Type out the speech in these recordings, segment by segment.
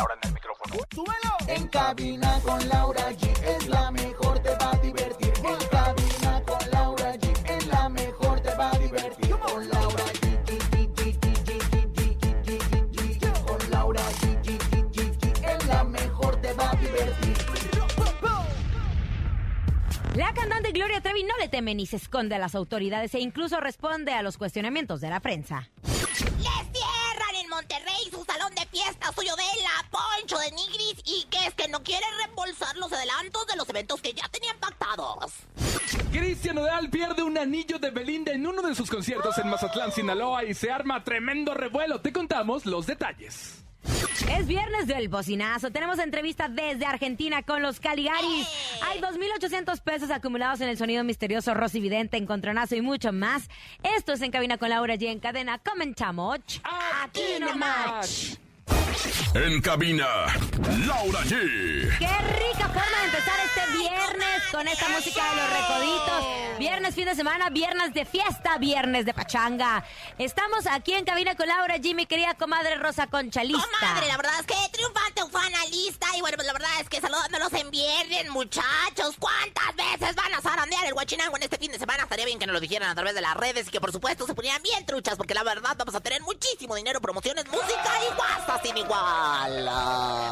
Ahora en el micrófono. ¡Súbelo! En cabina con Laura G es la mejor, te va a divertir. En cabina con Laura G es la mejor, te va a divertir. Con Laura G. Con Laura G. Es la mejor, te va a divertir. La cantante Gloria Trevi no le teme ni se esconde a las autoridades e incluso responde a los cuestionamientos de la prensa. ¡Les cierran en Monterrey su salón de fiesta suyo Poncho de Nigris y que es que no quiere reembolsar los adelantos de los eventos que ya tenían pactados. Cristian Nodal pierde un anillo de Belinda en uno de sus conciertos en Mazatlán, Sinaloa y se arma tremendo revuelo. Te contamos los detalles. Es viernes del bocinazo. Tenemos entrevista desde Argentina con los Caligaris. Hay 2.800 pesos acumulados en el sonido misterioso Rosy Vidente, Encontronazo y mucho más. Esto es En Cabina con Laura G. En cadena comenzamos. Aquí nomás. En cabina, Laura G. Qué rica forma de empezar este viernes con esta música de los recoditos. Viernes, fin de semana, viernes de fiesta, viernes de pachanga. Estamos aquí en cabina con Laura mi querida comadre Rosa Conchalista. Comadre, la verdad es que triunfante ufana lista y bueno, pues la verdad es que saludándolos en viernes, muchachos. ¿Cuántas veces van a zarandear el guachinango en este fin de semana? Estaría bien que nos lo dijeran a través de las redes y que por supuesto se ponieran bien truchas porque la verdad vamos a tener muchísimo dinero, promociones, música y guasa sin igual.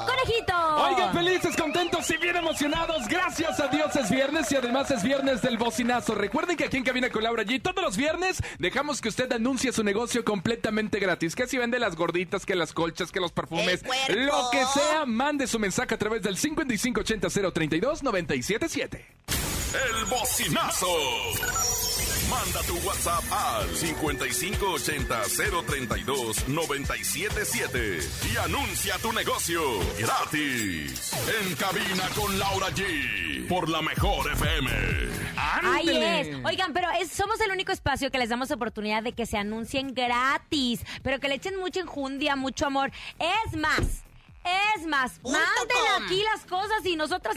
¡Conejito! Oigan, felices, contentos y bien emocionados. Gracias a Dios es viernes y además es viernes del bocinazo. Recuerden que aquí en Cabina con Laura G, todos los viernes dejamos que usted anuncie su negocio completamente gratis. Que si vende las gorditas, que las colchas, que los perfumes, lo que sea, mande su mensaje a través del 5580-032-977. El bocinazo. Manda tu WhatsApp al 5580-032-977 y anuncia tu negocio gratis. En cabina con Laura G. Por la mejor FM. Ahí es. Oigan, pero es- somos el único espacio que les damos oportunidad de que se anuncien gratis, pero que le echen mucha enjundia, mucho amor. Es más, es más, com. aquí las cosas y nosotros...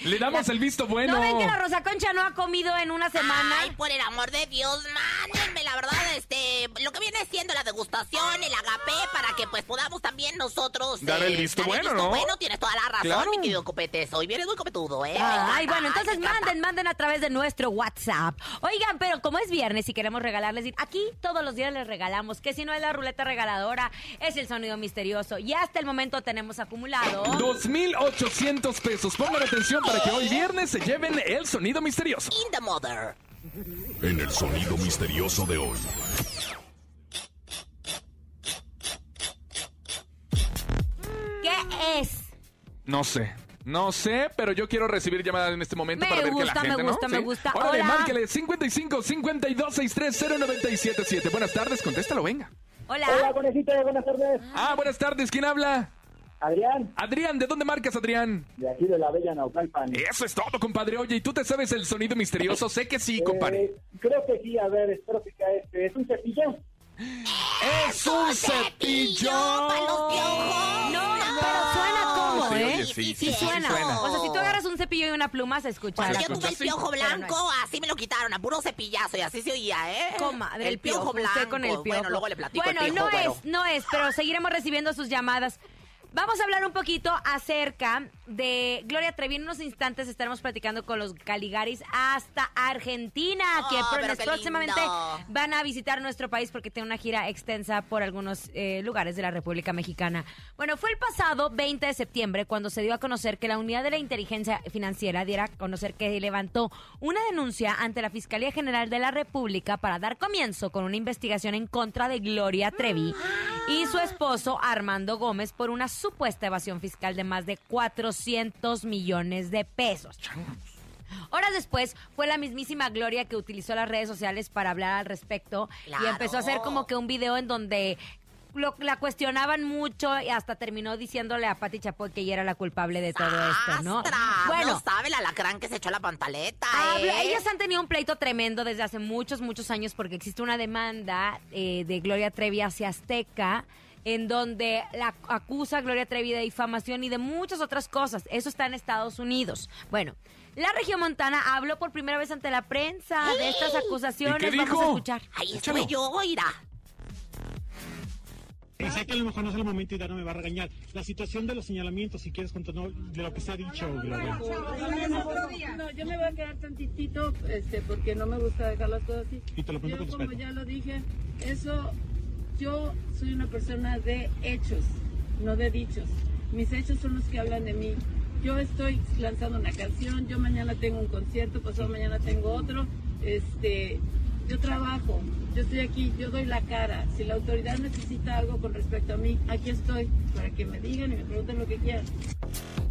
Le damos el visto bueno. ¿No ven que la Rosa Concha no ha comido en una semana? Ay, por el amor de Dios, mándenme, la verdad, este, lo que viene siendo la degustación, el agape, para que pues podamos también nosotros... Dar el visto bueno, ¿no? bueno, tienes toda la razón, Claro. mi querido Copete, hoy vienes muy copetudo, ¿eh? Ay, bueno, entonces manden, manden a través de nuestro WhatsApp. Oigan, pero como es viernes y queremos regalarles, aquí todos los días les regalamos, que si no es la ruleta regaladora, es el sonido misterioso. Y hasta el momento tenemos acumulado... 2.800 pesos. Pongan atención para que hoy viernes se lleven el sonido misterioso. In the mother. En el sonido misterioso de hoy. ¿Qué es? No sé. No sé, pero yo quiero recibir llamada en este momento Me para ver que gusta, la me gente, ¿no? gusta, me ¿Sí? gusta. Órale, Hola. márquele 55 52 63 0977. Buenas tardes, contéstalo, venga. Hola. Hola, conejito, buenas tardes. Ah, buenas tardes, ¿quién habla? Adrián, Adrián, ¿de dónde marcas, Adrián? de aquí de la Bella Naucalpan. Eso es todo, compadre. Oye, ¿y tú te sabes el sonido misterioso? Sé que sí, compadre. Eh, creo que sí, a ver, espero que sea este. ¿Es un cepillo? ¡Es un cepillo! para los piojos. No, pero suena como, Sí, ¿eh? oye, sí, sí, sí, suena. suena. O sea, si tú agarras un cepillo y una pluma, se escucha. Cuando yo tuve el sí, piojo no blanco, así me lo quitaron, a puro cepillazo y así se oía, ¿eh? Comadre, el piojo blanco. con el piojo. Bueno, luego le platico Bueno, el piojo, no bueno. es, no es, pero seguiremos recibiendo sus llamadas. Vamos a hablar un poquito acerca de Gloria Trevi. En unos instantes estaremos platicando con los Caligaris hasta Argentina, Oh, que qué próximamente van a visitar nuestro país porque tiene una gira extensa por algunos eh, lugares de la República Mexicana. Bueno, fue el pasado 20 de septiembre cuando se dio a conocer que la Unidad de la Inteligencia Financiera diera a conocer que levantó una denuncia ante la Fiscalía General de la República para dar comienzo con una investigación en contra de Gloria Trevi y su esposo Armando Gómez por una supuesta evasión fiscal de más de 400 millones de pesos. Horas después fue la mismísima Gloria que utilizó las redes sociales para hablar al respecto y empezó a hacer como que un video en donde lo- la cuestionaban mucho y hasta terminó diciéndole a Pati Chapoy que ella era la culpable de todo esto, ¿no? Bueno, No sabe el alacrán que se echó la pantaleta, Habla- ¿eh? ellas han tenido un pleito tremendo desde hace muchos, muchos años porque existe una demanda eh, de Gloria Trevi hacia Azteca en donde la acusa a Gloria Trevi de difamación y de muchas otras cosas. Eso está en Estados Unidos. Bueno, la región montana habló por primera vez ante la prensa de estas acusaciones. ¿Y qué Vamos a escuchar. Ahí estoy yo, irá. Y sé que a lo mejor no es el momento y Dana me va a regañar. La situación de los señalamientos, si quieres contar no, de lo que se ha dicho, Gloria. No, yo me voy a quedar tantitito este, porque no me gusta dejar las cosas así. Y te lo yo, con como ya lo dije, eso, yo soy una persona de hechos, no de dichos. Mis hechos son los que hablan de mí. Yo estoy lanzando una canción, yo mañana tengo un concierto, pasado mañana tengo otro. Este, yo trabajo, yo estoy aquí, yo doy la cara. Si la autoridad necesita algo con respecto a mí, aquí estoy para que me digan y me pregunten lo que quieran.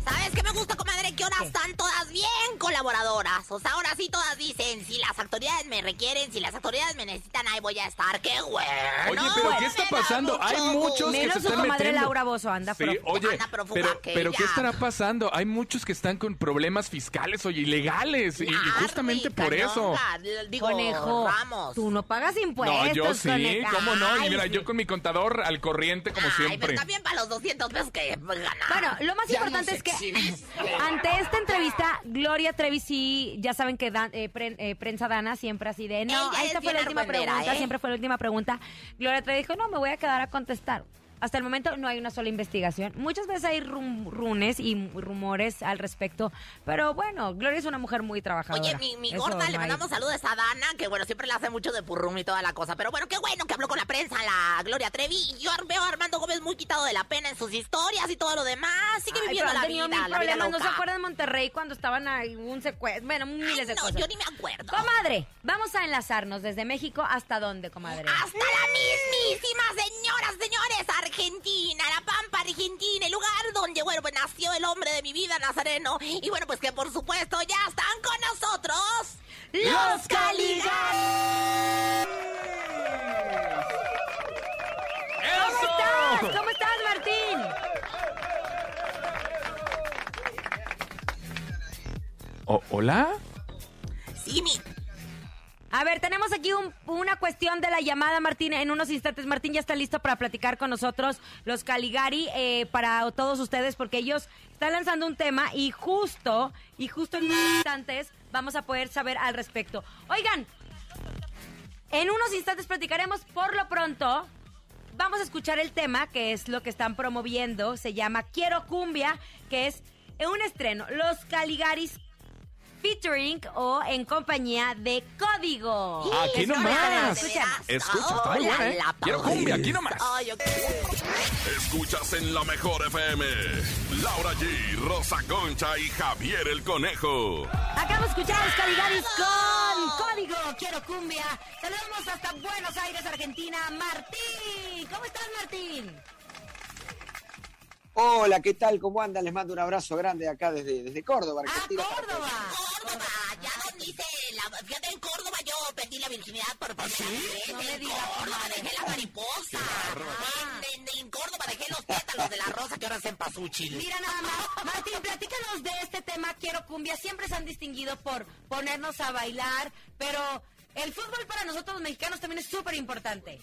¿Sabes qué me gusta, comadre? Que ahora están todas bien colaboradoras. O sea, ahora sí todas dicen, si las autoridades me requieren, si las autoridades me necesitan, ahí voy a estar. ¡Qué bueno! Oye, pero ¿qué está pasando? mucho Hay muchos que Menos se su están comadre metiendo. Laura Bozo anda Sí, oye, Anda prófuga pero, que pero ¿qué ella. estará pasando? Hay muchos que están con problemas fiscales, oye, ilegales. Y, y justamente por eso. Cañonga, Digo, Conejo, Ramos. tú no pagas impuestos, No, yo sí, cómo no. Y mira, sí. yo con mi contador al corriente como Ay, siempre. pero también para los 200 pesos que ganar. Bueno, lo más importante es que ante esta entrevista, Gloria Trevi sí, ya saben que dan- eh, pre- eh, prensa dana siempre así de, no, Ella esta es fue la última pregunta, ¿eh? siempre fue la última pregunta. Gloria Trevi dijo, no, me voy a quedar a contestar. Hasta el momento no hay una sola investigación. Muchas veces hay rum- runes y rumores al respecto, pero bueno, Gloria es una mujer muy trabajadora. Oye, mi, mi Eso gorda, no le hay- mandamos saludos a Dana, que bueno, siempre le hace mucho de purrum y toda la cosa. Pero bueno, qué bueno que habló con la prensa, la Gloria Trevi. Yo veo a Armando Gómez muy quitado de la pena en sus historias y todo lo demás. Sigue Ay, viviendo la vida, mil la vida problemas. ¿No se loca. acuerdan de Monterrey cuando estaban ahí un secuestro? Bueno, miles Ay, de no, cosas. yo ni me acuerdo. Comadre, vamos a enlazarnos desde México hasta dónde, comadre. Hasta la mismísima, señoras, señores, Argentina, La Pampa, Argentina, el lugar donde, bueno, pues nació el hombre de mi vida, Nazareno. Y bueno, pues que por supuesto ya están con nosotros. ¡Los ¿Cómo estás? ¿Cómo estás, Martín? O- ¿Hola? Sí, mi. A ver, tenemos aquí un- una cuestión de la llamada, Martín. En unos instantes, Martín ya está listo para platicar con nosotros, los Caligari, eh, para todos ustedes, porque ellos están lanzando un tema y justo, y justo en unos instantes vamos a poder saber al respecto. Oigan, en unos instantes platicaremos por lo pronto. Vamos a escuchar el tema, que es lo que están promoviendo. Se llama Quiero Cumbia, que es un estreno. Los Caligaris featuring o en compañía de Código. Aquí nomás. Escucha, está muy Hola, buena, ¿eh? Quiero cumbia, aquí nomás. Escuchas en la mejor FM. Laura G, Rosa Concha y Javier el Conejo. Acabamos de escuchar a los Caligaris con Código Quiero Cumbia. Saludamos hasta Buenos Aires, Argentina. Martín, ¿cómo estás, Martín? Hola, ¿qué tal? ¿Cómo andan? Les mando un abrazo grande acá desde, desde Córdoba, ¡Ah. Córdoba! Córdoba, ya donde hice la... Fíjate, en Córdoba yo perdí la virginidad por primera vez. No me en digas, Córdoba dejé la mariposa. En, en- en Córdoba dejé los pétalos de la rosa que ahora es en. Mira nada más. Martín, platícanos de este tema Quiero Cumbia. Siempre se han distinguido por ponernos a bailar, pero el fútbol para nosotros los mexicanos también es súper importante.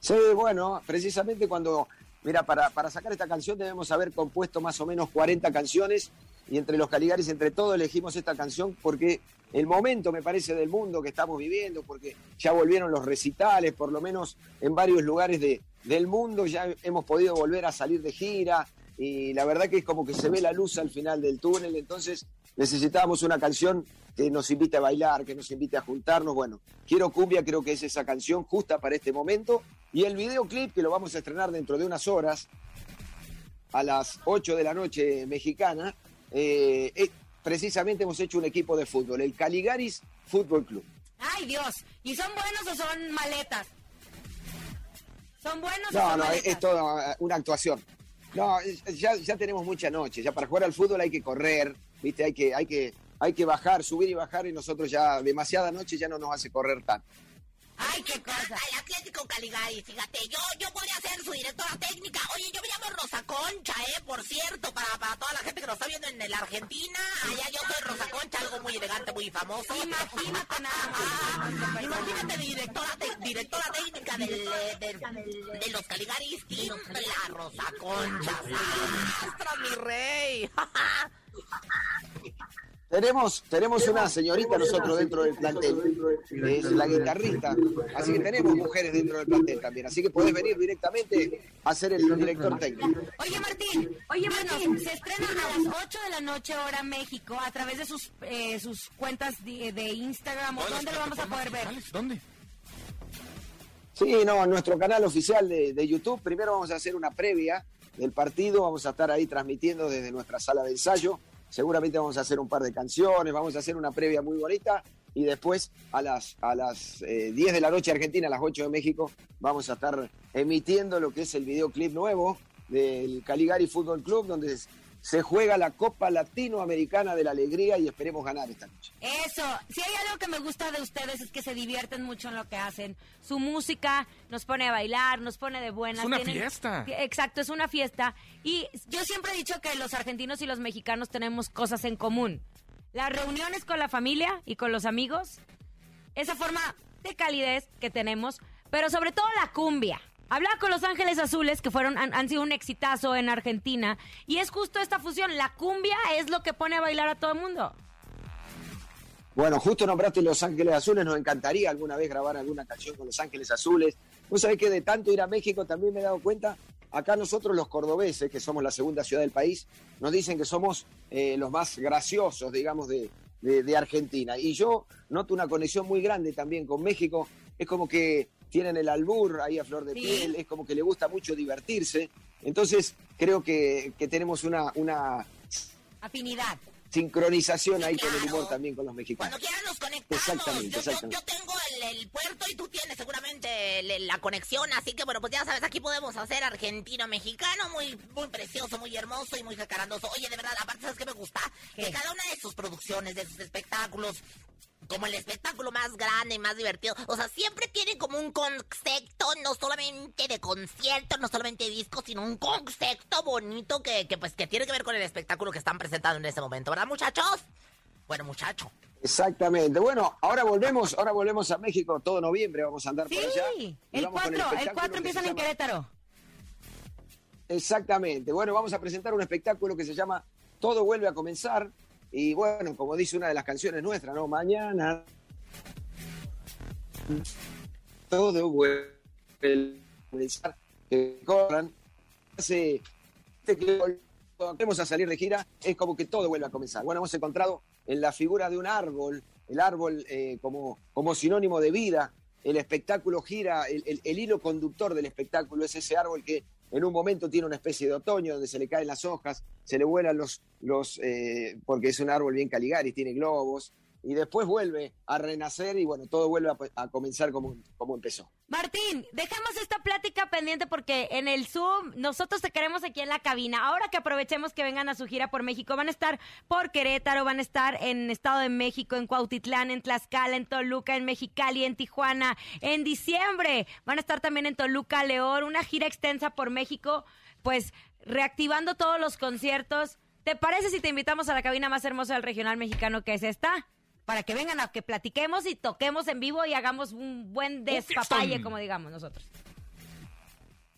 Sí, bueno, precisamente cuando, mira, para, para sacar esta canción debemos haber compuesto más o menos 40 canciones y entre los Caligaris, entre todos elegimos esta canción porque el momento, me parece, del mundo que estamos viviendo, porque ya volvieron los recitales, por lo menos en varios lugares de, del mundo ya hemos podido volver a salir de gira y la verdad que es como que se ve la luz al final del túnel, entonces necesitábamos una canción que nos invite a bailar, que nos invite a juntarnos. Bueno, Quiero Cumbia creo que es esa canción justa para este momento. Y el videoclip que lo vamos a estrenar dentro de unas horas, a las 8 de la noche mexicana, eh, eh, precisamente hemos hecho un equipo de fútbol, el Caligaris Fútbol Club. Ay, Dios. ¿Y son buenos o son maletas? ¿Son buenos o No, son no, es, es toda una actuación. No, ya, ya tenemos mucha noche. Ya para jugar al fútbol hay que correr, ¿viste? Hay que, hay que, hay que bajar, subir y bajar y nosotros ya demasiada noche ya no nos hace correr tanto. Ay, qué cosa. El Atlético Caligari, fíjate, yo, yo podría ser su directora técnica. Oye, yo me llamo Rosa Concha, eh, por cierto, para, para toda la gente que nos está viendo en la Argentina. Allá yo soy Rosa Concha, algo muy elegante, muy famoso. Imagínate nada más. Imagínate directora, te- directora técnica del, del- de los Caligaris Team, la Rosa Concha. ¡Astro, mi rey! Tenemos, tenemos una señorita nosotros dentro del plantel, que es la guitarrista, así que tenemos mujeres dentro del plantel también, así que podés venir directamente a ser el director técnico. Oye, Martín, oye, Martín, se estrena a las 8 de la noche hora México a través de sus eh, sus cuentas de, de Instagram. ¿O ¿Dónde lo vamos a poder ver? ¿Dónde? Sí, no, en nuestro canal oficial de, de YouTube, primero vamos a hacer una previa del partido, vamos a estar ahí transmitiendo desde nuestra sala de ensayo, seguramente vamos a hacer un par de canciones, vamos a hacer una previa muy bonita y después a las, a las eh, 10 de la noche Argentina, a las 8 de México, vamos a estar emitiendo lo que es el videoclip nuevo del Caligari Fútbol Club, donde se juega la Copa Latinoamericana de la Alegría y esperemos ganar esta noche. Eso, si hay algo que me gusta de ustedes es que se divierten mucho en lo que hacen. Su música nos pone a bailar, nos pone de buenas. Es una fiesta. Exacto, es una fiesta. Y yo siempre he dicho que los argentinos y los mexicanos tenemos cosas en común. Las reuniones con la familia y con los amigos, esa forma de calidez que tenemos, pero sobre todo la cumbia. Hablaba con Los Ángeles Azules, que fueron, han, sido un exitazo en Argentina, y es justo esta fusión. La cumbia es lo que pone a bailar a todo el mundo. Bueno, justo nombraste Los Ángeles Azules, nos encantaría alguna vez grabar alguna canción con Los Ángeles Azules. Vos sabés que de tanto ir a México también me he dado cuenta, acá nosotros los cordobeses, que somos la segunda ciudad del país, nos dicen que somos eh, los más graciosos, digamos, de- de Argentina. Y yo noto una conexión muy grande también con México. Es como que tienen el albur ahí a flor de Sí. piel, es como que le gusta mucho divertirse. Entonces, creo que, que tenemos una, una Afinidad. sincronización ahí con el humor también con los mexicanos. Cuando quieran nos conectamos. Exactamente, yo, yo- exactamente. yo tengo el, el puerto y tú tienes seguramente el- la conexión, así que bueno, pues ya sabes, aquí podemos hacer argentino-mexicano, muy, muy precioso, muy hermoso y muy jacarandoso. Oye, de verdad, aparte, ¿sabes qué me gusta? ¿Qué? Que cada una de sus producciones, de sus espectáculos, como el espectáculo más grande y más divertido. O sea, siempre tiene como un concepto, no solamente de concierto, no solamente de disco, sino un concepto bonito que, que pues que tiene que ver con el espectáculo que están presentando en ese momento, ¿verdad, muchachos? Bueno, muchacho. Exactamente. Bueno, ahora volvemos, ahora volvemos a México todo noviembre, vamos a andar por allá. Sí, el vamos con 4, el espectáculo 4 que empiezan en Querétaro. Exactamente. Bueno, vamos a presentar un espectáculo que se llama Todo vuelve a comenzar. Y bueno, como dice una de las canciones nuestras, ¿no? Mañana. Todo vuelve a. Que corran. Hace- que vamos a salir de gira, es como que todo vuelve a comenzar. Bueno, hemos encontrado en la figura de un árbol, el árbol eh, como, como sinónimo de vida, el espectáculo gira, el- el hilo conductor del espectáculo es ese árbol que en un momento tiene una especie de otoño donde se le caen las hojas, se le vuelan los, los eh, porque es un árbol bien caligaris, tiene globos, y después vuelve a renacer y bueno, todo vuelve a, a comenzar como, como empezó. Martín, dejemos esta plática pendiente porque en el Zoom nosotros te queremos aquí en la cabina. Ahora que aprovechemos que vengan a su gira por México, van a estar por Querétaro, van a estar en Estado de México, en Cuautitlán, en Tlaxcala, en Toluca, en Mexicali, en Tijuana. En diciembre van a estar también en Toluca, León, una gira extensa por México, pues reactivando todos los conciertos. ¿Te parece si te invitamos a la cabina más hermosa del regional mexicano que es esta? Para que vengan a que platiquemos y toquemos en vivo y hagamos un buen despapalle, como digamos nosotros.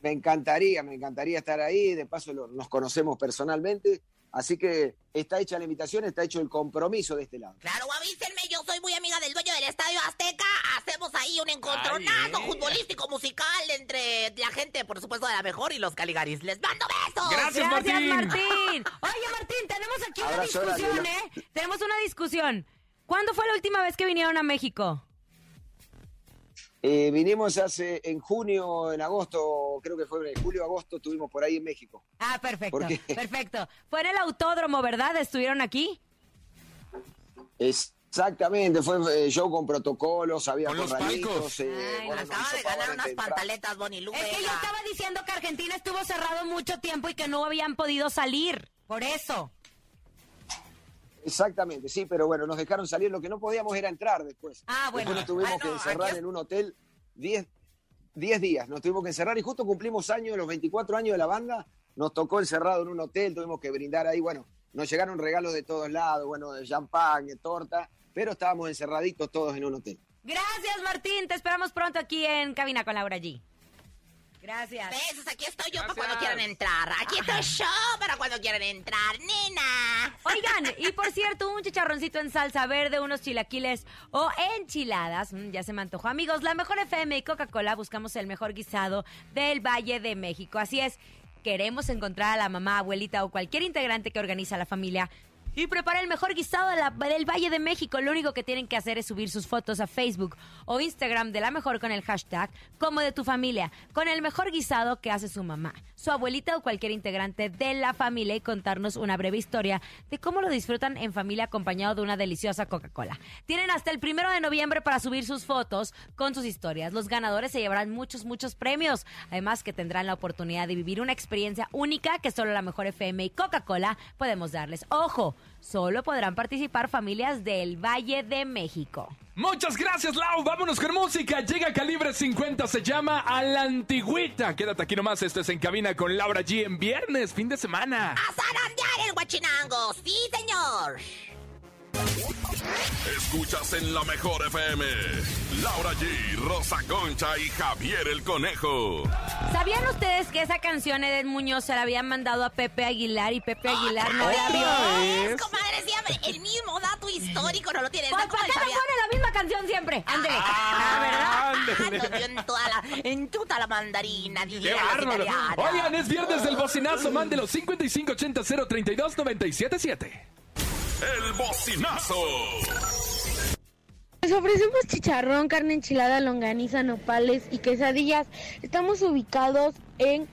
Me encantaría, me encantaría estar ahí, de paso lo- nos conocemos personalmente, así que está hecha la invitación, está hecho el compromiso de este lado. Claro, avísenme, yo soy muy amiga del dueño del Estadio Azteca. Hacemos ahí un encontronazo Ay, eh. futbolístico musical entre la gente, por supuesto, de la mejor y los Caligaris. ¡Les mando besos! Gracias, Martín. Martín. Oye, Martín, tenemos aquí una discusión, ¿eh? Tenemos una discusión. ¿Cuándo fue la última vez que vinieron a México? Eh, vinimos hace en junio, en agosto, creo que fue en julio, agosto, estuvimos por ahí en México. Ah, perfecto, perfecto. Fue en el autódromo, ¿verdad? ¿Estuvieron aquí? Exactamente, fue eh, show con protocolos, había Con los eh, Ay, bueno, Acaba nos de ganar unas pantaletas, Bonnie Lu. Es que yo estaba diciendo que Argentina estuvo cerrado mucho tiempo y que no habían podido salir. Por eso. Exactamente, sí, pero bueno, nos dejaron salir, lo que no podíamos era entrar después. Ah, bueno. Después nos tuvimos no, que encerrar aquí en un hotel 10, 10 días, nos tuvimos que encerrar y justo cumplimos años, los 24 años de la banda, nos tocó encerrado en un hotel, tuvimos que brindar ahí, bueno, nos llegaron regalos de todos lados, bueno, de champán, de torta, pero estábamos encerraditos todos en un hotel. Gracias, Martín. Te esperamos pronto aquí en Cabina con Laura G. Gracias. Besos, aquí estoy yo para cuando quieran entrar. Aquí estoy yo para cuando quieran entrar, nena. Oigan, y por cierto, un chicharroncito en salsa verde, unos chilaquiles o enchiladas. Mm, ya se me antojó. Amigos, la mejor FM y Coca-Cola buscamos el mejor guisado del Valle de México. Así es, queremos encontrar a la mamá, abuelita o cualquier integrante que organiza la familia y prepara el mejor guisado del Valle de México. Lo único que tienen que hacer es subir sus fotos a Facebook o Instagram de la mejor con el hashtag como de tu familia, con el mejor guisado que hace su mamá, su abuelita o cualquier integrante de la familia y contarnos una breve historia de cómo lo disfrutan en familia acompañado de una deliciosa Coca-Cola. Tienen hasta el primero de noviembre para subir sus fotos con sus historias. Los ganadores se llevarán muchos, muchos premios. Además que tendrán la oportunidad de vivir una experiencia única que solo la mejor FM y Coca-Cola podemos darles. Ojo, solo podrán participar familias del Valle de México. Muchas gracias, Lau. Vámonos con música. Llega Calibre 50, se llama A la Antigüita. Quédate aquí nomás, esto es En Cabina con Laura G en viernes, fin de semana. ¡A zarandear el guachinango! ¡Sí, señor! Escuchas en la mejor FM. Laura G, Rosa Concha y Javier el Conejo. ¿Sabían ustedes que esa canción Edel Muñoz se la habían mandado a Pepe Aguilar y Pepe Aguilar no la vio? Es, comadre, el mismo dato histórico no lo tienes. Pues, ¿no? ¿Por Como qué el no pone la misma canción siempre? Ándele. Ah, ¿verdad? Ándele. Lo dio en toda la, en toda la mandarina, ¡Qué. Oigan, es viernes del bocinazo. Mándelo 5580 032 977. El bocinazo. Les ofrecemos chicharrón, carne enchilada, longaniza, nopales y quesadillas. Estamos ubicados en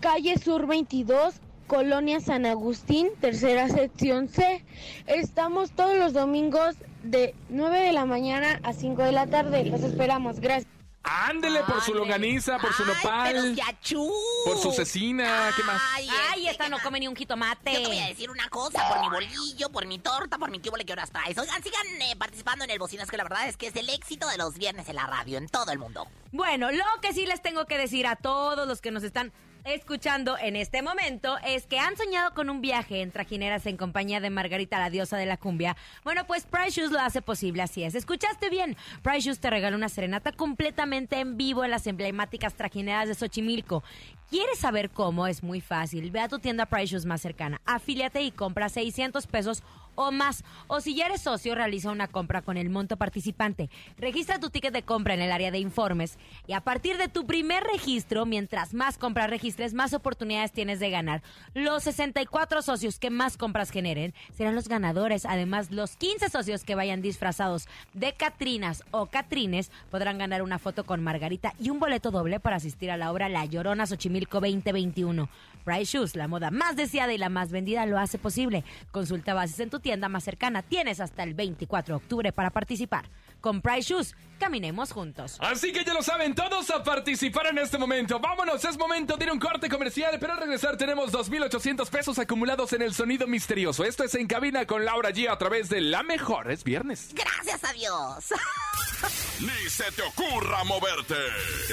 calle Sur 22, Colonia San Agustín, tercera sección C. Estamos todos los domingos de 9 de la mañana a 5 de la tarde. Los esperamos. Gracias. Ándele por su longaniza, por su Ay, pero nopal, si achú. por su cecina. ¿Qué más? Ay, Ay, este, esta no ¿qué come ni un jitomate. Yo te voy a decir una cosa, por mi bolillo, por mi torta, por mi tíbole que horas traes. Oigan, sigan eh, participando en el Bocinas, que la verdad es que es el éxito de los viernes en la radio, en todo el mundo. Bueno, lo que sí les tengo que decir a todos los que nos están escuchando en este momento es que han soñado con un viaje en trajineras en compañía de Margarita, la diosa de la cumbia. Bueno, pues Price Shoes lo hace posible, así es. ¿Escuchaste bien? Price Shoes te regala una serenata completamente en vivo en las emblemáticas trajineras de Xochimilco. ¿Quieres saber cómo? Es muy fácil. Ve a tu tienda Price Shoes más cercana, afíliate y compra 600 pesos o más. O si ya eres socio, realiza una compra con el monto participante. Registra tu ticket de compra en el área de informes y a partir de tu primer registro, mientras más compras registres, más oportunidades tienes de ganar. Los 64 socios que más compras generen serán los ganadores. Además, los 15 socios que vayan disfrazados de Catrinas o Catrines podrán ganar una foto con Margarita y un boleto doble para asistir a la obra La Llorona Xochimilco 2021. Price Shoes, la moda más deseada y la más vendida, lo hace posible. Consulta bases en tu tienda más cercana. Tienes hasta el 24 de octubre para participar. Con Price Shoes, caminemos juntos. Así que ya lo saben todos a participar en este momento. Vámonos, es momento de ir a un corte comercial, pero al regresar tenemos 2.800 pesos acumulados en el sonido misterioso. Esto es En Cabina con Laura G a través de La Mejor. Es viernes. Gracias a Dios. Ni se te ocurra moverte.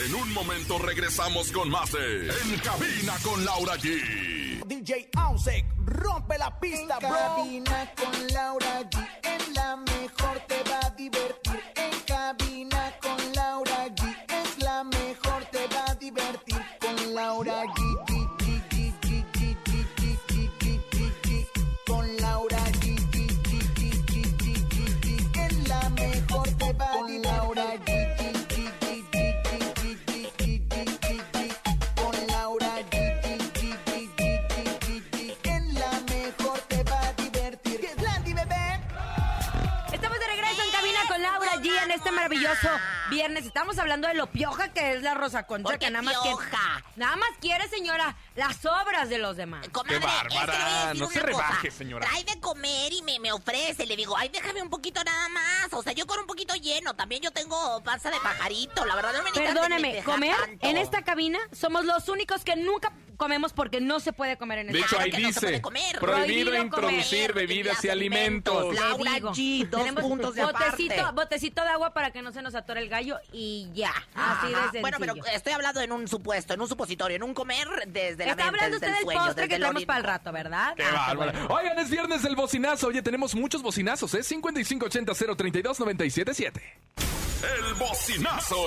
En un momento regresamos con más de En Cabina con Laura G. DJ Ausek, rompe la pista, En bro. cabina con Laura G. La mejor te va a divertir. En cabina viernes. Estamos hablando de lo pioja que es la Rosa Concha, ¿Por qué que nada más pioja? quiere, nada más quiere, señora, las obras de los demás. Comadre, Qué es que bárbara, no se cosa. rebaje, señora. Trae de comer y me, me ofrece. Le digo, ay, déjame un poquito nada más. O sea, yo con un poquito lleno. También yo tengo panza de pajarito. La verdad no me Perdóneme, comer tanto. en esta cabina somos los únicos que nunca comemos porque no se puede comer en De esta hecho, casa. ahí que no se dice, puede comer. prohibido Prohibido introducir comer bebidas y alimentos. alimentos. Laura. G, dos Tenemos puntos de botecito, aparte. botecito de agua para que no se nos atore el gallo y ya. Así de sencillo. Bueno, pero estoy hablando en un supuesto, en un supositorio, en un comer desde la Está mente, hablando usted el del sueño, postre que el tenemos para el rato, ¿verdad? Qué Ah, bueno. Oigan, es viernes del bocinazo. Oye, tenemos muchos bocinazos, ¿eh? 5580-032-977. El bocinazo.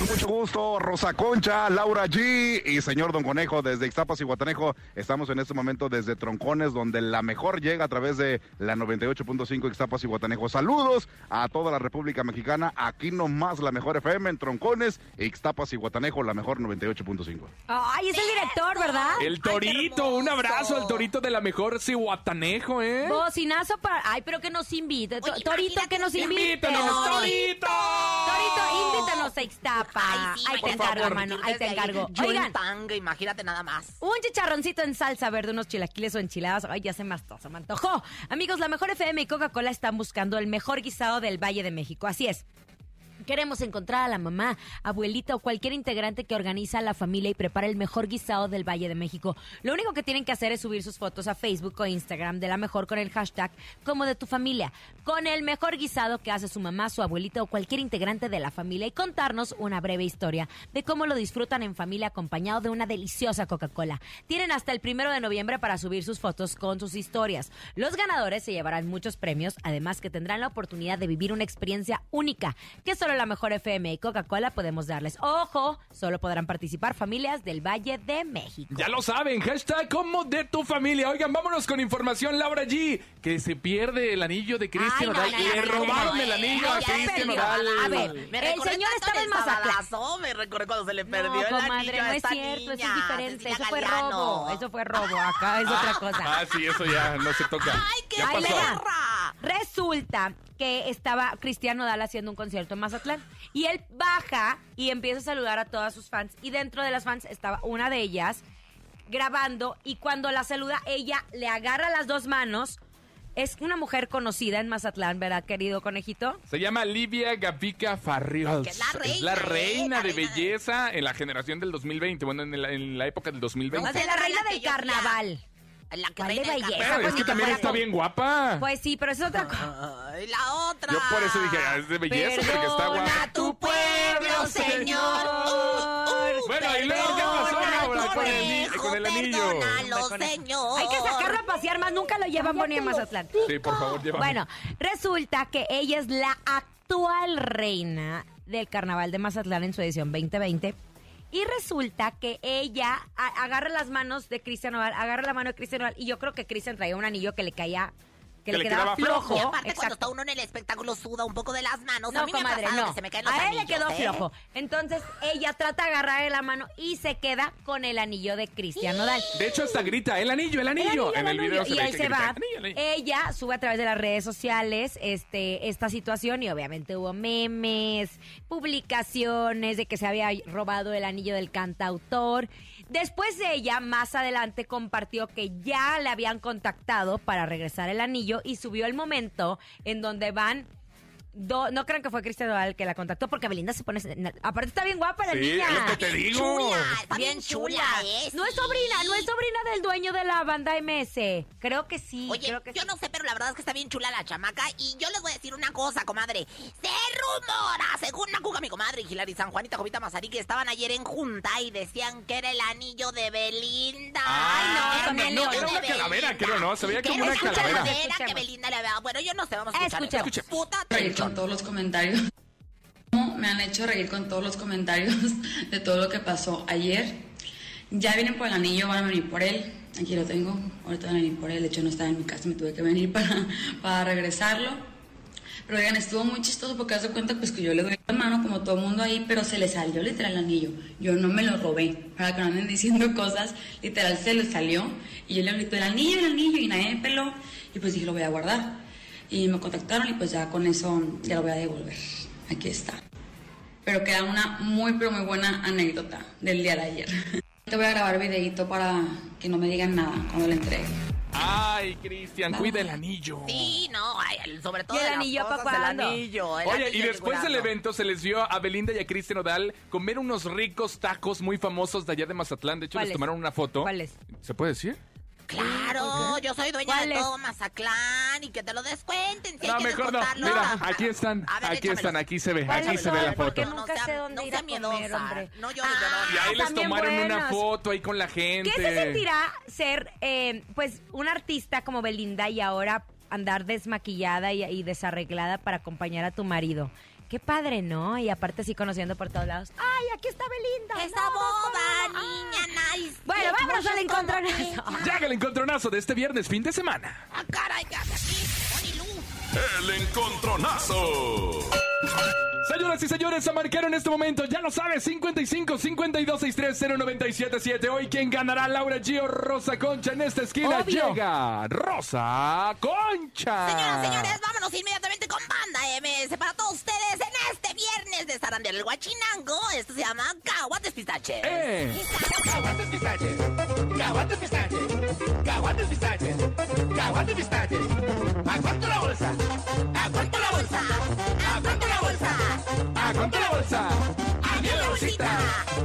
Mucho gusto, Rosa Concha, Laura G y señor Don Conejo desde Ixtapas y Guatanejo. Estamos en este momento desde Troncones, donde la mejor llega a través de la 98.5 Ixtapas y Guatanejo. Saludos a toda la República Mexicana. Aquí nomás la mejor FM en Troncones, Ixtapas y Guatanejo, la mejor 98.5. Ay, es el director, ¿verdad? El torito, un abrazo al torito de la mejor Cihuatanejo, ¿eh? Bocinazo para. Ay, pero que nos invite. To- Torito, que nos invite. Invítanos, Torito. Torito, invítanos a Ixtapa. Ay, sí, ahí te encargo, hermano. Ahí te encargo. Yo Oigan, tanga, imagínate nada más. un chicharroncito en salsa verde, unos chilaquiles o enchiladas. Ay, ya se me, se me antojó. Amigos, la mejor FM y Coca-Cola están buscando el mejor guisado del Valle de México. Así es. Queremos encontrar a la mamá, abuelita o cualquier integrante que organiza la familia y prepara el mejor guisado del Valle de México. Lo único que tienen que hacer es subir sus fotos a Facebook o Instagram de la mejor con el hashtag como de tu familia, con el mejor guisado que hace su mamá, su abuelita o cualquier integrante de la familia y contarnos una breve historia de cómo lo disfrutan en familia acompañado de una deliciosa Coca-Cola. Tienen hasta el primero de noviembre para subir sus fotos con sus historias. Los ganadores se llevarán muchos premios, además que tendrán la oportunidad de vivir una experiencia única que solo la mejor FM y Coca-Cola podemos darles. Ojo, solo podrán participar familias del Valle de México. Ya lo saben, hashtag como de tu familia. Oigan, vámonos con información, Laura G. Que se pierde el anillo de Cristian Ay, no, no, Le no, robaron no, el anillo no, a Cristian. Nodal. A ver, Me el señor estaba en el Mazatlán. Me recordé cuando se le perdió No, el comadre, anillo no es cierto, eso es diferente. Eso fue robo. Eso fue robo. Acá es otra cosa. Ah, sí, eso ya no se toca. ¡Ay, qué. Resulta que estaba Cristiano Dal haciendo un concierto en Mazatlán. Y él baja y empieza a saludar a todas sus fans. Y dentro de las fans estaba una de ellas grabando. Y cuando la saluda, ella le agarra las dos manos. Es una mujer conocida en Mazatlán, ¿verdad, querido conejito? Se llama Livia Gapica Farriols. Que es la reina, Es la ¿eh? reina La de reina de- belleza en la generación del 2020. Bueno, en la, en la época del 2020. O sea, la reina del carnaval. La que ¿Cuál de reina belleza? Pero es que también está bien guapa. Pues sí, pero es otra cosa. Ay, la otra. Yo por eso dije, ah, es de belleza, porque está Perdona guapa. tu pueblo, señor. Bueno, ¿y luego qué pasó, Laura, con el, con el anillo? Perdónalo, señor. Hay que sacarlo a pasear más, nunca lo llevan Bonnie a Mazatlán. Sí, por favor, llévame. Bueno, resulta que ella es la actual reina del Carnaval de Mazatlán en su edición 2020. Y resulta que ella agarra las manos de Cristian Nodal, agarra la mano de Cristian Nodal, y yo creo que Cristian traía un anillo que le caía, que, Que le quedaba, quedaba flojo. Y aparte, cuando está uno en el espectáculo, suda un poco de las manos. a No, mí me ha comadre, no. que se me caen los A él le quedó ¿eh? flojo. Entonces, ella trata de agarrarle la mano y se queda con el anillo de Cristian Nodal. De hecho, hasta grita, el anillo, el anillo. El en el anillo, video se y él se grita, va. "Anillo, anillo". Ella sube a través de las redes sociales este, esta situación y obviamente hubo memes, publicaciones de que se había robado el anillo del cantautor. Después de ella, más adelante, compartió que ya le habían contactado para regresar el anillo y subió el momento en donde van... do- no crean que fue Cristian Nodal que la contactó porque Belinda se pone... Aparte está bien guapa la Sí, niña. es lo que te digo. Chula, está Bien bien chula. chula, ¿eh? No es Sí. sobrina, no es sobrina del dueño de la banda MS. Creo que sí. Oye, creo que yo sí. no sé, pero la verdad es que está bien chula la chamaca. Y yo les voy a decir una cosa, comadre. Se rumora, según Macuca, mi comadre, y Hilary San Juanita, Jovita Mazari, que estaban ayer en junta y decían que era el anillo de Belinda. Ah, anillo no, era de una calavera, Belinda. creo, ¿no? Se veía Que como una una calavera. que. Belinda le había... Bueno, yo no sé, vamos a escuchar. Puta atención. Con todos los comentarios. Me han hecho reír con todos los comentarios de todo lo que pasó ayer. Ya vienen por el anillo, van a venir por él. Aquí lo tengo. Ahorita van a venir por él. De hecho, no estaba en mi casa, me tuve que venir para, para regresarlo. Pero oigan, estuvo muy chistoso porque haz de cuenta pues, que yo le doy la mano como todo el mundo ahí, pero se le salió literal el anillo. Yo no me lo robé, para que no anden diciendo cosas. Literal se le salió. Y yo le grité el anillo, el anillo, y nadie me peló. Y pues dije, lo voy a guardar. Y me contactaron y pues ya con eso ya lo voy a devolver. Aquí está. Pero queda una muy pero muy buena anécdota del día de ayer. Te voy a grabar videito para que no me digan nada cuando le entregue. Ay, Cristian, cuida el anillo. Sí, no, ay, sobre todo ¿Y el anillo cosas, pa' el anillo. el Oye, anillo y después del evento se les vio a Belinda y a Cristian Odal comer unos ricos tacos muy famosos de allá de Mazatlán. De hecho, les tomaron una foto. ¿Cuáles? ¿Se puede decir? Claro, yo soy dueña de todo Mazatlán y que te lo descuenten. Si No, hay que mejor no. Mira, aquí están, ver, aquí échamelos. están, aquí se ve, ¿Cuáles aquí se ve la foto. nunca sea- sé dónde no ir a comer, hombre. No llores, llorona. Y ahí les también tomaron una foto ahí con la gente. ¿Qué se sentirá ser, eh, pues, un artista como Belinda y ahora andar desmaquillada y, y desarreglada para acompañar a tu marido? Qué padre, ¿no? Y aparte sí conociendo por todos lados. ¡Ay, aquí está Belinda! Esa No, boda, niña, nice. Bueno, vámonos al encontronazo. Llega el encontronazo de este viernes, fin de semana. Ah, caray, ¿qué hace aquí? El encontronazo. Señoras y señores, a marcar en este momento, ya lo sabes, 55 52 63 0977. Hoy, ¿quién ganará? Laura Gio Rosa Concha en esta esquina. Obvio. Llega Rosa Concha. Señoras, señores, vámonos inmediatamente con Banda MS para todos ustedes en este viernes de Sarandear el Guachinango. Esto se llama Caguates Pistaches. Eh. Caguates pistaches, caguates pistaches, caguates pistaches, caguates pistaches. ¿A cuánto la bolsa? ¿A cuánto la bolsa? Bolsa? ¡Adiós la bolsita!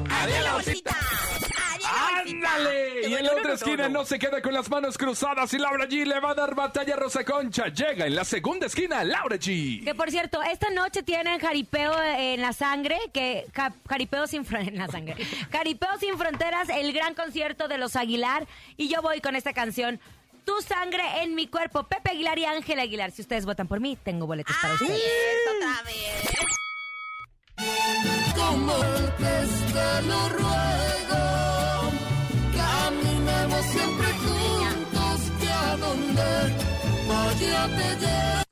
¡Adiós la bolsita! ¡Ándale! Y en la otra esquina no se queda con las manos cruzadas y Laura G le va a dar batalla a Rosa Concha. Llega en la segunda esquina Laura G. Que por cierto, esta noche tienen jaripeo en la sangre, que ja- jaripeo sin en la sangre. Jaripeo sin fronteras, el gran concierto de los Aguilar y yo voy con esta canción Tu sangre en mi cuerpo, Pepe Aguilar y Ángel Aguilar. Si ustedes votan por mí, tengo boletos para Así ustedes. es, otra vez. Como el que te lo ruego, caminemos siempre juntos, que a donde vaya te llevo.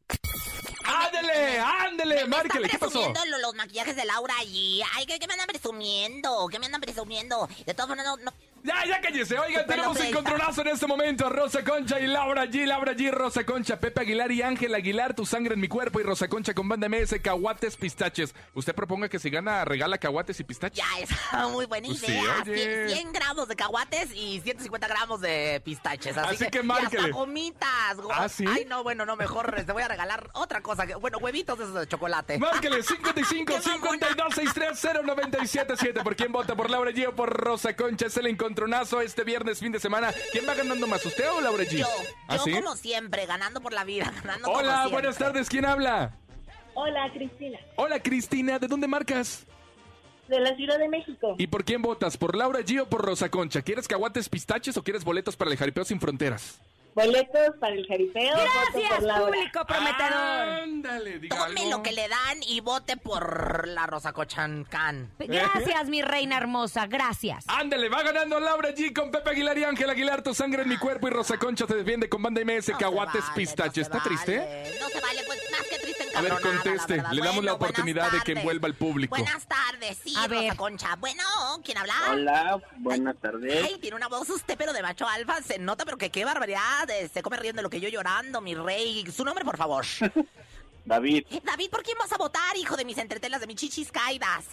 ¡Ándele! ¡Ándele! Márquele, ¿qué Están pasó? presumiendo lo- los maquillajes de Laura allí. Ay, ¿qué, qué me andan presumiendo? ¿Qué me andan presumiendo? De todas maneras, no, no- Ya, ya cállese. Oigan, tenemos oferta. encontronazo en este momento. Rosa Concha y Laura G. Laura G, Rosa Concha, Pepe Aguilar y Ángel Aguilar. Tu sangre en mi cuerpo y Rosa Concha con banda MS, caguates, pistaches. Usted proponga que si gana, regala caguates y pistaches. ya está muy buena Pues sí, idea. oye. 100, 100 gramos de caguates y 150 gramos de pistaches. Así, Así que y márquele. hasta gomitas. go- ¿Ah, sí? Ay, no, bueno, no, mejor te voy a regalar otra cosa. que- bueno, huevitos de esos de chocolate. Márquele 55 Qué mamona. 52 63 0977. ¿Por quién vota? ¿Por Laura G o por Rosa Concha? Es el encontronazo este viernes, fin de semana. ¿Quién va ganando más, usted o Laura G? Yo, ¿Ah, yo sí? como siempre, ganando por la vida, ganando Hola, buenas tardes. ¿Quién habla? Hola, Cristina, Hola, Cristina. ¿De dónde marcas? de la Ciudad de México. ¿Y por quién votas? ¿Por Laura G o por Rosa Concha? ¿Quieres caguates pistaches o quieres boletos para el Jaripeo Sin Fronteras? Boletos para el jaripeo. Gracias, por Laura. público prometedor. Ándale, diga Tome algo. lo que le dan y vote por la Rosa Cochancán. Gracias, mi reina hermosa, gracias. Ándale, va ganando Laura G con Pepe Aguilar y Ángel Aguilar. Tu sangre en mi cuerpo y Rosa Concha te defiende con banda MS, No caguates, vale, pistaches. no ¿Está triste? No se vale, pues A ver, conteste. la verdad. Le damos la Bueno, oportunidad de que envuelva al público. Buenas tardes, sí, A Rosa ver. Concha. Bueno, ¿quién habla? Hola, buenas tardes. Ay, tiene una voz usted, pero de macho alfa. Se nota, pero que qué barbaridad. eh, Se come riendo lo que yo llorando, mi rey. Su nombre, por favor. David, Eh, David, ¿por quién vas a votar, hijo de mis entretelas, de mis chichis caídas?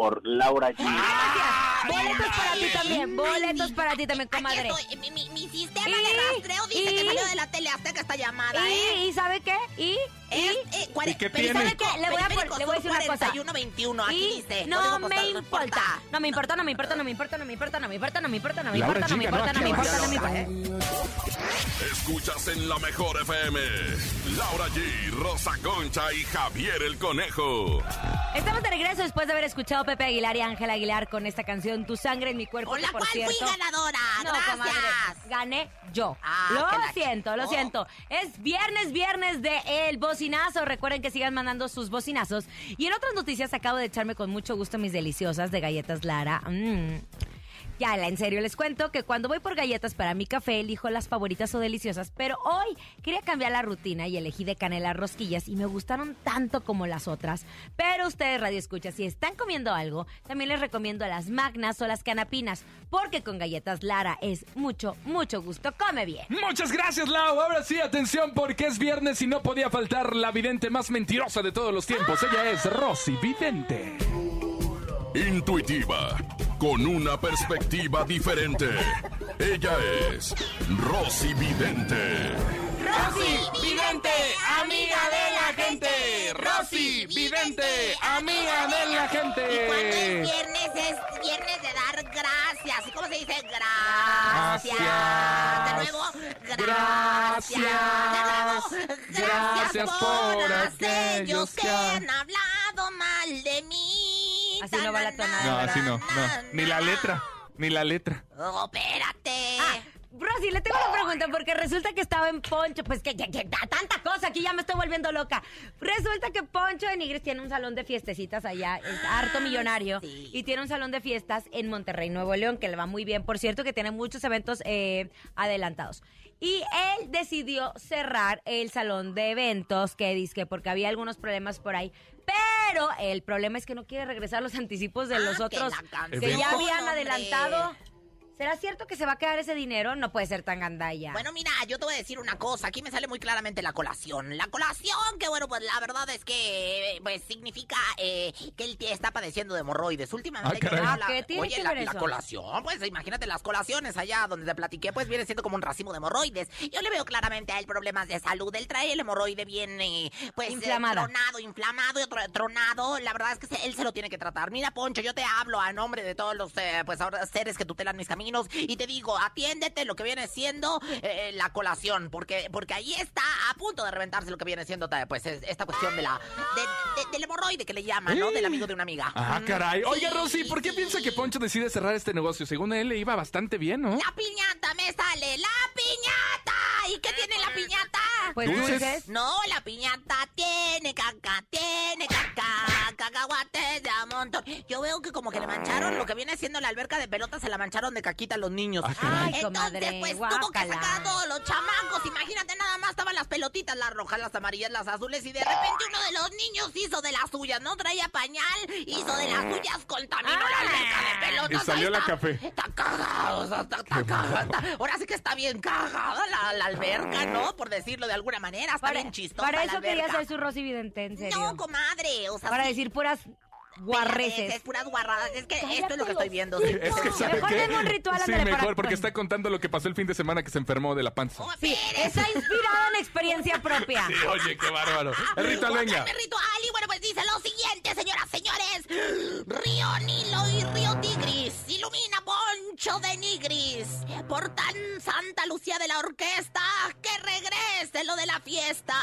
Por Laura G. Boletos para ti también, boletos para ti también, Aquí comadre. estoy. Mi, mi- mi sistema Y- de rastreo dice que salió de la tele Azteca esta llamada, ¿eh? ¿Y, ¿Y sabe qué? ¿Y? Es, eh, ¿Y qué tiene? ¿Sabe qué? Le voy a, pon- le voy a decir una cosa. 4121, aquí Y dice. no me importa. No me importa, no me importa, no me importa, no me importa, no me importa, no me importa, no me importa, no me importa, no me importa, no me importa. Escuchas en la mejor FM. Laura G, Rosa Concha y Javier el Conejo. Estamos de regreso después de haber escuchado Pepe Aguilar y Ángel Aguilar con esta canción Tu sangre en mi cuerpo. Con la por cual fui cierto, ganadora. No, Gracias. comadre, gané yo. Ah, lo siento, lo chingó. siento. Es viernes, viernes de El Bocinazo. Recuerden que sigan mandando sus bocinazos. Y en otras noticias acabo de echarme con mucho gusto mis deliciosas de galletas Lara. Mm. Ya, la- en serio, les cuento que cuando voy por galletas para mi café, elijo las favoritas o deliciosas, pero hoy quería cambiar la rutina y elegí de canela rosquillas y me gustaron tanto como las otras. Pero ustedes, Radio Escucha, si están comiendo algo, también les recomiendo las magnas o las canapinas, porque con galletas Lara es mucho, mucho gusto. Come bien. Muchas gracias, Lau. Ahora sí, atención, porque es viernes y no podía faltar la vidente más mentirosa de todos los tiempos. Ella es Rosy Vidente. Intuitiva, con una perspectiva diferente. Ella es Rosy Vidente. Rosy Vidente, amiga de la gente. Rosy Vidente, amiga de la Y cuando es gente. viernes es viernes de dar gracias. ¿Y cómo se dice? Gracias. Gracias. De nuevo, gracias. Gracias. De nuevo, Gracias por aquellos que que han hablado mal de mí. Así no va la tonada. No, así no, no. Ni la letra, ni la letra. Oh, espérate. Ah, Rosy, le tengo una pregunta porque resulta que estaba en Poncho, pues que, que- que da tanta cosa, aquí ya me estoy volviendo loca. Resulta que Poncho de Nigres tiene un salón de fiestecitas allá, es harto millonario, y tiene un salón de fiestas en Monterrey, Nuevo León, que le va muy bien, por cierto, que tiene muchos eventos eh, adelantados. Y él decidió cerrar el salón de eventos, que dice porque había algunos problemas por ahí. Pero el problema es que no quiere regresar los anticipos de los Ah, otros que ya habían adelantado. ¿Será cierto que se va a quedar ese dinero? No puede ser tan gandalla. Bueno, mira, yo te voy a decir una cosa. Aquí me sale muy claramente la colación. La colación, que bueno, pues la verdad es que pues significa eh, que él está padeciendo de hemorroides. Últimamente, Ah, que caray. Ah, la- ¿qué tiene Oye, que la, ver la eso? colación, pues imagínate las colaciones allá donde te platiqué, pues viene siendo como un racimo de hemorroides. Yo le veo claramente a él problemas de salud. Él trae el hemorroide bien, eh, pues, eh, Inflamada. tronado, inflamado y tro- tronado. La verdad es que se- él se lo tiene que tratar. Mira, Poncho, yo te hablo a nombre de todos los, eh, pues, ahora seres que tutelan mis caminos y te digo, atiéndete lo que viene siendo eh, la colación, porque, porque ahí está a punto de reventarse lo que viene siendo, pues, es- esta cuestión de la, de- de- del hemorroide que le llaman, ¿no? Del amigo de una amiga. Ah, caray. Oiga, Sí, Rosy, ¿por qué sí. piensa que Poncho decide cerrar este negocio? Según él, le iba bastante bien, ¿no? La piñata me sale, la piñata. ¿Y qué tiene la piñata? Pues dulces. No, la piñata tiene caca, tiene caca, cacahuates de a montón. Yo veo que como que le mancharon lo que viene siendo la alberca de pelotas, se la mancharon de caquita a los niños. Ay, Entonces, comadre, pues tuvo que sacar a todos los chamacos. Imagínate, nada más estaban las pelotitas, las rojas, las amarillas, las azules, y de repente uno de los niños hizo de las suyas, no traía pañal, hizo de las suyas, contaminó la alberca de pelotas. Y salió Ahí la está. café. Está cagado, o sea, está, está cagada. está- Ahora sí que está bien cagada la, la alberca, ¿no? Por decirlo de alguna manera, está Para, bien chistosa para la eso quería alberca. ser su Rosy Vidente, en serio. No, comadre, o sea, para sí, decir puras Es guarreces. puras guarradas, es que Cállate esto es lo que estoy viendo. Es que ¿sabe Mejor qué? un ritual, Sí, mejor, para- porque está contando lo que pasó el fin de semana que se enfermó de la panza. Oh, Sí, está inspirada en experiencia propia. Sí, oye, qué bárbaro. El ritual, venga. Mi ritual, y bueno, pues dice lo siguiente, señoras, señores. Río Nilo y Río Tigris, ilumina Poncho de Nigris. Por tan Santa Lucía de la Orquesta, que regrese lo de la fiesta.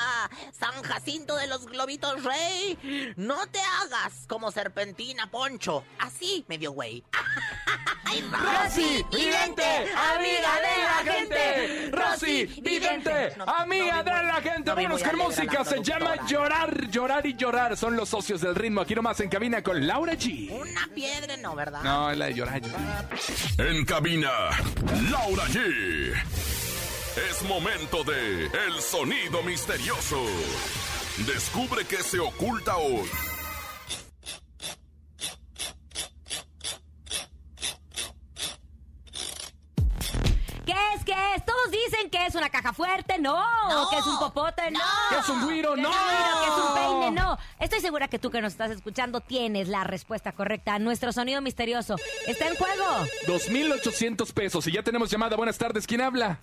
San Jacinto de los Globitos Rey, no te hagas como serpentina, Poncho. Así, medio güey. Ay, Rosy Vidente, amiga de la gente. Rosy Vidente, amiga de la gente. Vámonos con música. Se llama. Llorar, Llorar y Llorar. Son los socios del ritmo. Aquí nomás en cabina con Laura G. Una piedra, no, ¿verdad? No, es la de Llorar, Llorar. En cabina, Laura G. Es momento de El Sonido Misterioso. Descubre qué se oculta hoy. ¿Qué es? ¿Qué es? Todos dicen que es una caja fuerte, no. No. Que es un popote, no. Que es un güiro, Que no. es un güiro, que es un peine, no. Estoy segura que tú que nos estás escuchando tienes la respuesta correcta a nuestro sonido misterioso. Está en juego. 2,800 pesos. Y ya tenemos llamada. Buenas tardes. ¿Quién habla?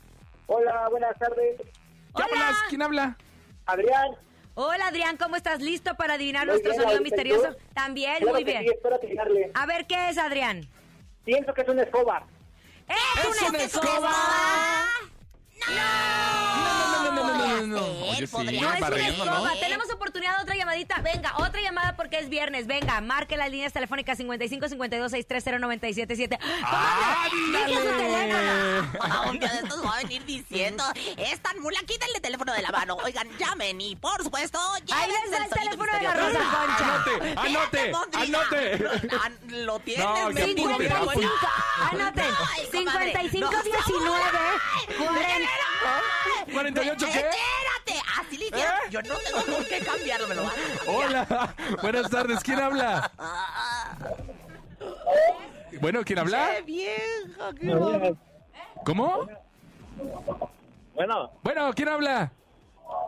Hola, buenas tardes. ¿Qué Hola. hablas? ¿Quién habla? Adrián. Hola Adrián, ¿cómo estás? ¿Listo para adivinar Muy nuestro bien, sonido Laurita, ¿y misterioso? También, Claro muy que bien. Sí, espero. A ver, ¿qué es Adrián? Pienso que es una escoba. ¡Es, ¡Es una escoba! No, no, no, no, no, no, no. Oye. Tenemos oportunidad de otra llamadita. Venga, otra llamada porque es viernes. Venga, marque las líneas telefónicas 55 52 630 977. ¡Ándale! su teléfono. Ah, un día de estos va a venir diciendo, es tan mula, quítenle el teléfono de la mano. Oigan, llamen y por supuesto, Ahí les va el teléfono de la. Rosa Concha. Anote, anote, anote. Ah, Lo tienes, No, mi que apunte, amor. 55, apunte. anoten, Ay, comadre. 55 No, 19 40. 48, ¿qué? Espérate, así le hicieron. ¿Eh? Yo no tengo por qué cambiarlo, me lo van a cambiar. Hola, buenas tardes. ¿Quién habla? Bueno, ¿quién habla? ¡Qué vieja! qué ¿Cómo? Bueno, Bueno, ¿quién habla?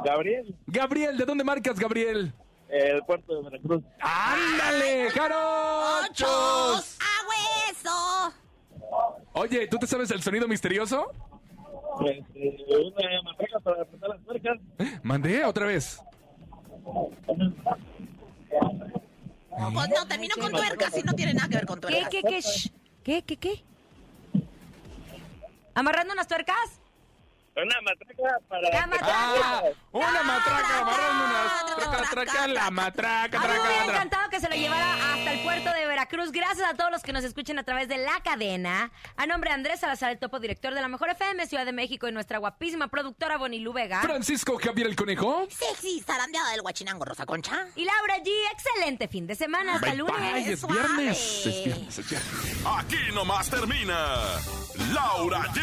Gabriel, Gabriel, ¿de dónde marcas, Gabriel? el puerto de Veracruz. ¡Ándale, jarochos! ¡A hueso! eso? Oye, ¿tú te sabes el sonido misterioso? Este, una matraca para apretar las tuercas. Mandé otra vez. Pues no, terminó con tuercas y no tiene nada que ver con ¿Qué, tuercas. qué, qué? Shh. ¿Qué, qué, qué? ¿Amarrando unas tuercas? Una matraca para... ¡La matraca! Ah, una matraca, amarrando unas. Traca, traca, la matraca, A mí me traca, hubiera traca. encantado que se lo llevara hasta el puerto de Veracruz. Gracias a todos los que nos escuchen a través de la cadena. A nombre de Andrés Salazar, el topo director de la Mejor FM Ciudad de México y nuestra guapísima productora Bonilú Vega. Francisco Javier el Conejo. Sexy, zarandeada del guachinango, Rosa Concha. Y Laura G, excelente fin de semana. Hasta Bye, lunes. bye, es viernes. Es viernes, es viernes. Aquí nomás termina Laura G,